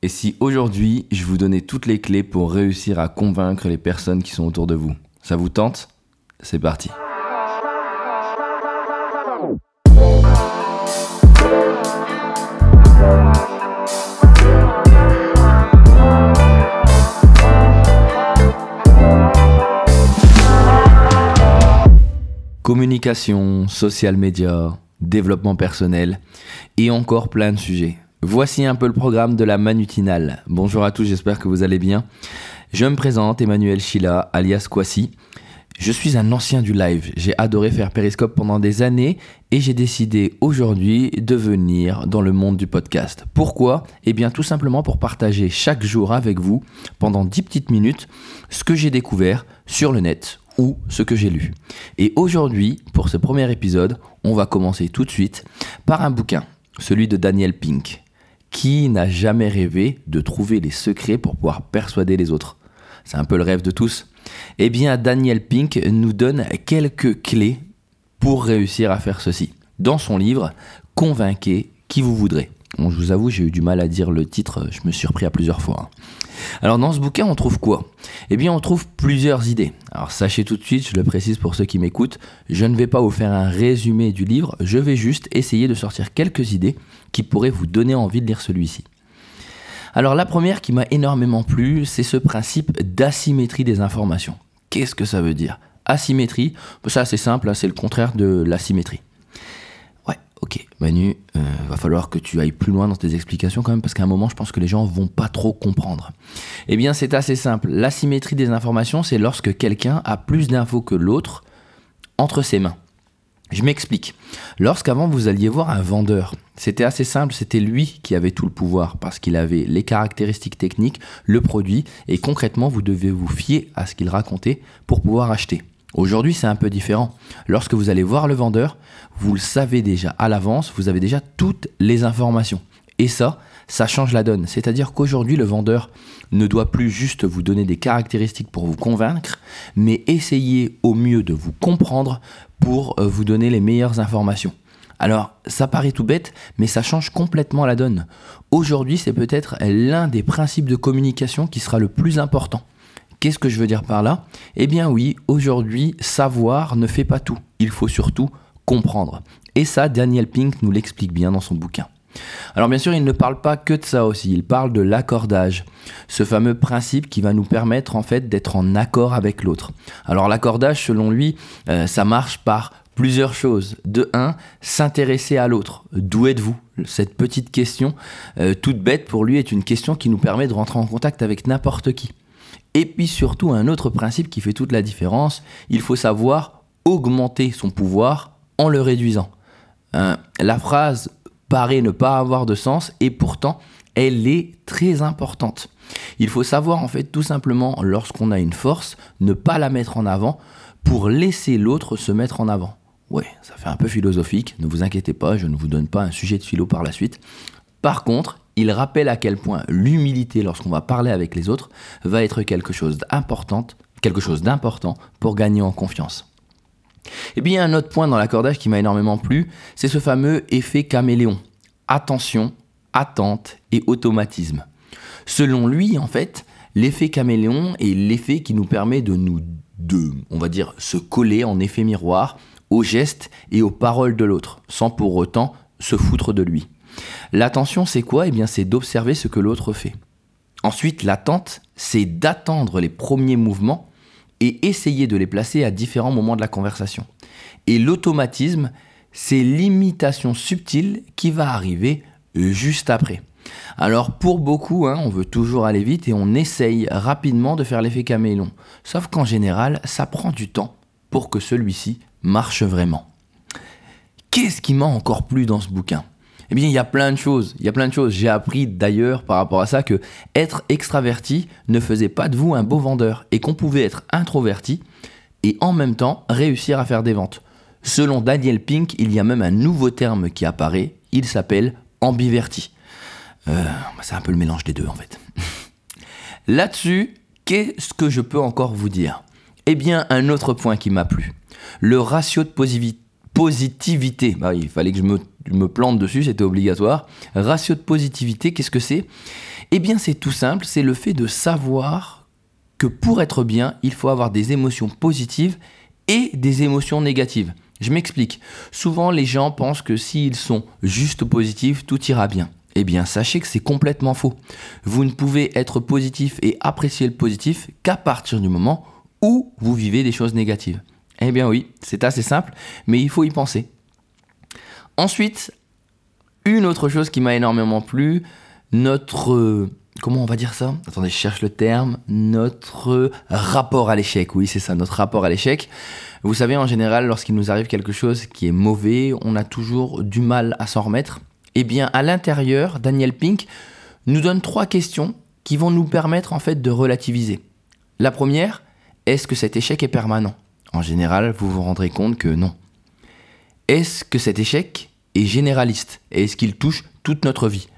Et si aujourd'hui je vous donnais toutes les clés pour réussir à convaincre les personnes qui sont autour de vous Ça vous tente? C'est parti. Communication, social media, développement personnel et encore plein de sujets. Voici un peu le programme de la Manutinale. Bonjour à tous, j'espère que vous allez bien. Je me présente, Emmanuel Chila, alias Kwasi. Je suis un ancien du live. J'ai adoré faire Periscope pendant des années et j'ai décidé aujourd'hui de venir dans le monde du podcast. Pourquoi? Eh bien tout simplement pour partager chaque jour avec vous, pendant 10 petites minutes, ce que j'ai découvert sur le net ou ce que j'ai lu. Et aujourd'hui, pour ce premier épisode, on va commencer tout de suite par un bouquin, celui de Daniel Pink. Qui n'a jamais rêvé de trouver les secrets pour pouvoir persuader les autres? C'est un peu le rêve de tous. Eh bien, Daniel Pink nous donne quelques clés pour réussir à faire ceci. Dans son livre, Convainquez qui vous voudrez? Bon, je vous avoue, j'ai eu du mal à dire le titre, je me suis repris à plusieurs fois. Alors dans ce bouquin, on trouve quoi? Eh bien, on trouve plusieurs idées. Alors sachez tout de suite, je le précise pour ceux qui m'écoutent, je ne vais pas vous faire un résumé du livre, je vais juste essayer de sortir quelques idées qui pourraient vous donner envie de lire celui-ci. Alors la première qui m'a énormément plu, c'est ce principe d'asymétrie des informations. Qu'est-ce que ça veut dire? Asymétrie, ça c'est simple, hein, c'est le contraire de l'asymétrie. Ok, Manu, euh, va falloir que tu ailles plus loin dans tes explications quand même, parce qu'à un moment, je pense que les gens vont pas trop comprendre. Eh bien, c'est assez simple. L'asymétrie des informations, c'est lorsque quelqu'un a plus d'infos que l'autre entre ses mains. Je m'explique. Lorsqu'avant vous alliez voir un vendeur, c'était assez simple, c'était lui qui avait tout le pouvoir parce qu'il avait les caractéristiques techniques, le produit, et concrètement vous devez vous fier à ce qu'il racontait pour pouvoir acheter. Aujourd'hui, c'est un peu différent. Lorsque vous allez voir le vendeur, vous le savez déjà à l'avance, vous avez déjà toutes les informations. Et ça, ça change la donne. C'est-à-dire qu'aujourd'hui, le vendeur ne doit plus juste vous donner des caractéristiques pour vous convaincre, mais essayer au mieux de vous comprendre pour euh, vous donner les meilleures informations. Alors, ça paraît tout bête, mais ça change complètement la donne. Aujourd'hui, c'est peut-être l'un des principes de communication qui sera le plus important. Qu'est-ce que je veux dire par là? Eh bien oui, aujourd'hui, savoir ne fait pas tout. Il faut surtout comprendre. Et ça, Daniel Pink nous l'explique bien dans son bouquin. Alors bien sûr, il ne parle pas que de ça aussi, il parle de l'accordage, ce fameux principe qui va nous permettre en fait d'être en accord avec l'autre. Alors l'accordage, selon lui, euh, ça marche par plusieurs choses. De un, s'intéresser à l'autre. D'où êtes-vous? Cette petite question, euh, toute bête pour lui, est une question qui nous permet de rentrer en contact avec n'importe qui. Et puis surtout, un autre principe qui fait toute la différence, il faut savoir augmenter son pouvoir en le réduisant. Hein, la phrase paraît ne pas avoir de sens et pourtant elle est très importante. Il faut savoir en fait tout simplement lorsqu'on a une force, ne pas la mettre en avant pour laisser l'autre se mettre en avant. Ouais, ça fait un peu philosophique, ne vous inquiétez pas, je ne vous donne pas un sujet de philo par la suite. Par contre, il rappelle à quel point l'humilité lorsqu'on va parler avec les autres va être quelque chose d'important, quelque chose d'important pour gagner en confiance. Et bien, un autre point dans l'accordage qui m'a énormément plu, c'est ce fameux effet caméléon. Attention, attente et automatisme. Selon lui, en fait, l'effet caméléon est l'effet qui nous permet de nous, on va dire, se coller en effet miroir aux gestes et aux paroles de l'autre, sans pour autant se foutre de lui. L'attention, c'est quoi? Eh bien, c'est d'observer ce que l'autre fait. Ensuite, l'attente, c'est d'attendre les premiers mouvements et essayer de les placer à différents moments de la conversation. Et l'automatisme, c'est l'imitation subtile qui va arriver juste après. Alors pour beaucoup, hein, on veut toujours aller vite et on essaye rapidement de faire l'effet caméléon. Sauf qu'en général, ça prend du temps pour que celui-ci marche vraiment. Qu'est-ce qui m'a encore plu dans ce bouquin? Eh bien, il y a plein de choses. Il y a plein de choses. J'ai appris d'ailleurs par rapport à ça que être extraverti ne faisait pas de vous un beau vendeur et qu'on pouvait être introverti et en même temps réussir à faire des ventes. Selon Daniel Pink, il y a même un nouveau terme qui apparaît. Il s'appelle ambiverti. Euh, c'est un peu le mélange des deux en fait. Là-dessus, qu'est-ce que je peux encore vous dire? Eh bien, un autre point qui m'a plu. Le ratio de positivité. Bah il fallait que je me me plante dessus, c'était obligatoire. Ratio de positivité, qu'est-ce que c'est? Eh bien c'est tout simple, c'est le fait de savoir que pour être bien, il faut avoir des émotions positives et des émotions négatives. Je m'explique. Souvent les gens pensent que s'ils sont juste positifs, tout ira bien. Eh bien, sachez que c'est complètement faux. Vous ne pouvez être positif et apprécier le positif qu'à partir du moment où vous vivez des choses négatives. Eh bien oui, c'est assez simple, mais il faut y penser. Ensuite, une autre chose qui m'a énormément plu, notre... Comment on va dire ça? Attendez, je cherche le terme. Notre rapport à l'échec. Oui, c'est ça, notre rapport à l'échec. Vous savez, en général, lorsqu'il nous arrive quelque chose qui est mauvais, on a toujours du mal à s'en remettre. Eh bien, à l'intérieur, Daniel Pink nous donne trois questions qui vont nous permettre en fait de relativiser. La première, est-ce que cet échec est permanent? En général, vous vous rendrez compte que non. Est-ce que cet échec est généraliste Est-ce qu'il touche toute notre vie?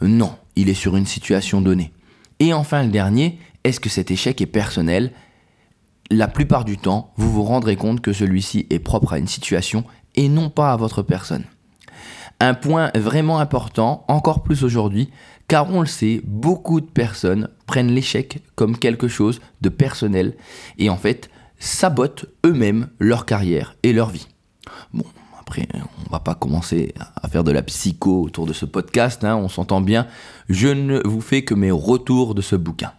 Non, il est sur une situation donnée. Et enfin, le dernier, est-ce que cet échec est personnel? La plupart du temps, vous vous rendrez compte que celui-ci est propre à une situation et non pas à votre personne. Un point vraiment important, encore plus aujourd'hui, car on le sait, beaucoup de personnes prennent l'échec comme quelque chose de personnel et en fait sabotent eux-mêmes leur carrière et leur vie. Bon, après, on va pas commencer à faire de la psycho autour de ce podcast, hein, on s'entend bien. Je ne vous fais que mes retours de ce bouquin.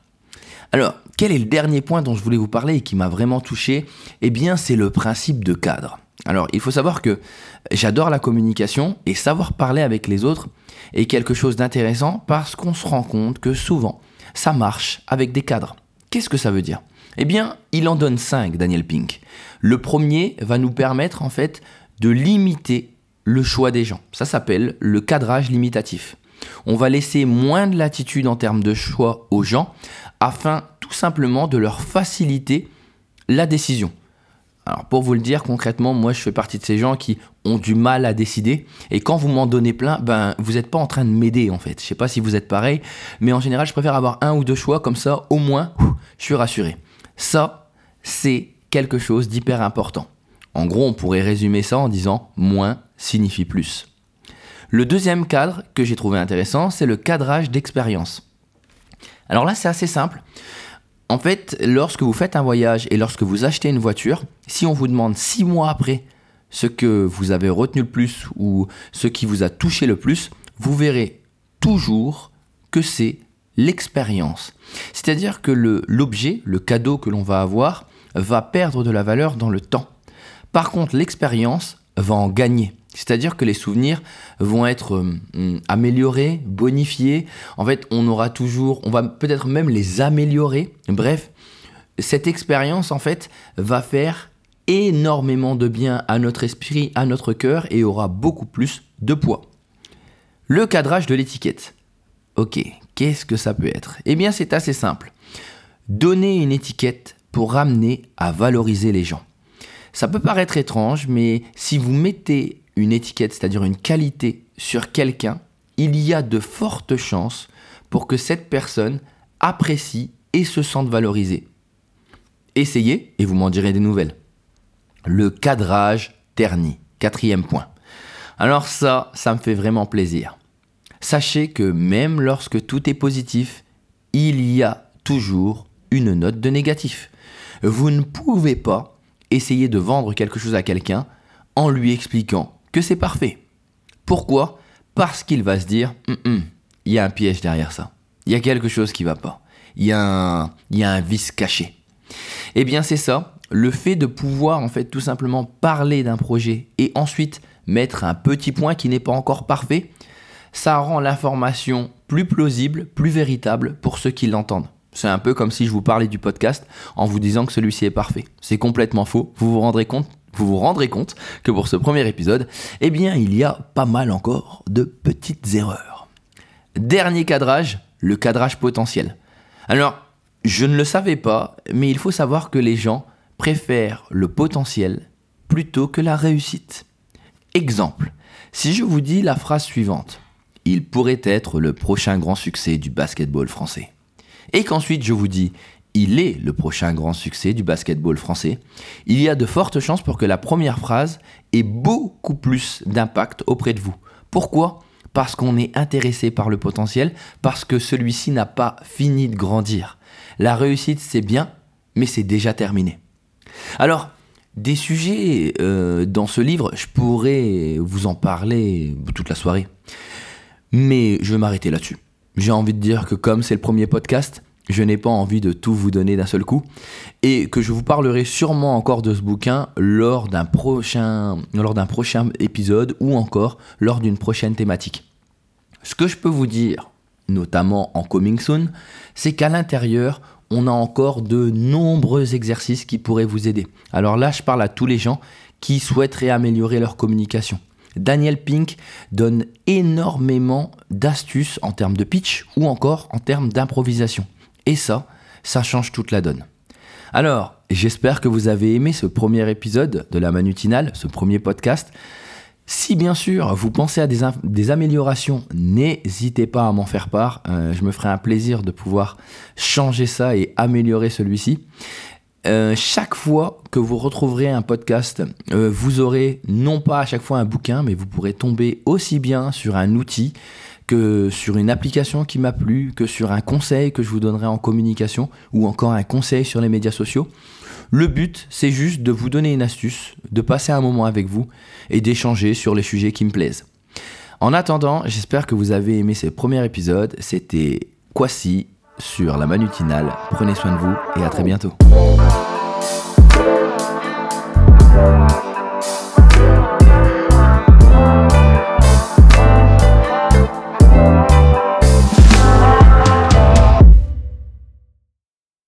Alors, quel est le dernier point dont je voulais vous parler et qui m'a vraiment touché? Eh bien, c'est le principe de cadre. Alors, il faut savoir que j'adore la communication et savoir parler avec les autres est quelque chose d'intéressant parce qu'on se rend compte que souvent, ça marche avec des cadres. Qu'est-ce que ça veut dire? Eh bien, il en donne 5, Daniel Pink. Le premier va nous permettre en fait de limiter le choix des gens. Ça s'appelle le cadrage limitatif. On va laisser moins de latitude en termes de choix aux gens afin tout simplement de leur faciliter la décision. Alors pour vous le dire concrètement, moi je fais partie de ces gens qui ont du mal à décider et quand vous m'en donnez plein, ben vous n'êtes pas en train de m'aider en fait. Je sais pas si vous êtes pareil, mais en général je préfère avoir un ou deux choix comme ça, au moins je suis rassuré. Ça, c'est quelque chose d'hyper important. En gros, on pourrait résumer ça en disant moins signifie plus. Le deuxième cadre que j'ai trouvé intéressant, c'est le cadrage d'expérience. Alors là, c'est assez simple. En fait, lorsque vous faites un voyage et lorsque vous achetez une voiture, si on vous demande six mois après ce que vous avez retenu le plus ou ce qui vous a touché le plus, vous verrez toujours que c'est l'expérience. C'est-à-dire que l'objet, le, cadeau que l'on va avoir, va perdre de la valeur dans le temps. Par contre, l'expérience va en gagner. C'est-à-dire que les souvenirs vont être euh, améliorés, bonifiés. En fait, on aura toujours, on va peut-être même les améliorer. Bref, cette expérience, en fait, va faire énormément de bien à notre esprit, à notre cœur et aura beaucoup plus de poids. Le cadrage de l'étiquette. Ok, qu'est-ce que ça peut être? Eh bien, c'est assez simple. Donner une étiquette pour ramener à valoriser les gens. Ça peut paraître étrange, mais si vous mettez une étiquette, c'est-à-dire une qualité sur quelqu'un, il y a de fortes chances pour que cette personne apprécie et se sente valorisée. Essayez et vous m'en direz des nouvelles. Le cadrage terni, quatrième point. Alors ça, ça me fait vraiment plaisir. Sachez que même lorsque tout est positif, il y a toujours une note de négatif. Vous ne pouvez pas essayer de vendre quelque chose à quelqu'un en lui expliquant que c'est parfait. Pourquoi? Parce qu'il va se dire, hum, hum, il y a un piège derrière ça. Il y a quelque chose qui va pas. Il y, a un, y a un vice caché. Eh bien c'est ça, le fait de pouvoir en fait tout simplement parler d'un projet et ensuite mettre un petit point qui n'est pas encore parfait, ça rend l'information plus plausible, plus véritable pour ceux qui l'entendent. C'est un peu comme si je vous parlais du podcast en vous disant que celui-ci est parfait. C'est complètement faux. Vous vous rendrez compte rendrez compte que pour ce premier épisode, eh bien, il y a pas mal encore de petites erreurs. Dernier cadrage, le cadrage potentiel. Alors, je ne le savais pas, mais il faut savoir que les gens préfèrent le potentiel plutôt que la réussite. Exemple, si je vous dis la phrase suivante, il pourrait être le prochain grand succès du basketball français. Et qu'ensuite je vous dis, il est le prochain grand succès du basketball français, il y a de fortes chances pour que la première phrase ait beaucoup plus d'impact auprès de vous. Pourquoi? Parce qu'on est intéressé par le potentiel, parce que celui-ci n'a pas fini de grandir. La réussite, c'est bien, mais c'est déjà terminé. Alors, des sujets euh, dans ce livre, je pourrais vous en parler toute la soirée. Mais je vais m'arrêter là-dessus. J'ai envie de dire que comme c'est le premier podcast, je n'ai pas envie de tout vous donner d'un seul coup et que je vous parlerai sûrement encore de ce bouquin lors d'un prochain, épisode ou encore lors d'une prochaine thématique. Ce que je peux vous dire, notamment en Coming Soon, c'est qu'à l'intérieur, on a encore de nombreux exercices qui pourraient vous aider. Alors là, je parle à tous les gens qui souhaiteraient améliorer leur communication. Daniel Pink donne énormément d'astuces en termes de pitch ou encore en termes d'improvisation. Et ça, ça change toute la donne. Alors, j'espère que vous avez aimé ce premier épisode de la Manutinale, ce premier podcast. Si bien sûr vous pensez à des, améliorations, n'hésitez pas à m'en faire part. Euh, je me ferai un plaisir de pouvoir changer ça et améliorer celui-ci. Euh, chaque fois que vous retrouverez un podcast, euh, vous aurez non pas à chaque fois un bouquin, mais vous pourrez tomber aussi bien sur un outil que sur une application qui m'a plu, que sur un conseil que je vous donnerai en communication ou encore un conseil sur les médias sociaux. Le but, c'est juste de vous donner une astuce, de passer un moment avec vous et d'échanger sur les sujets qui me plaisent. En attendant, j'espère que vous avez aimé ce premier épisode. C'était Quasi sur la manutinale. Prenez soin de vous et à très bientôt.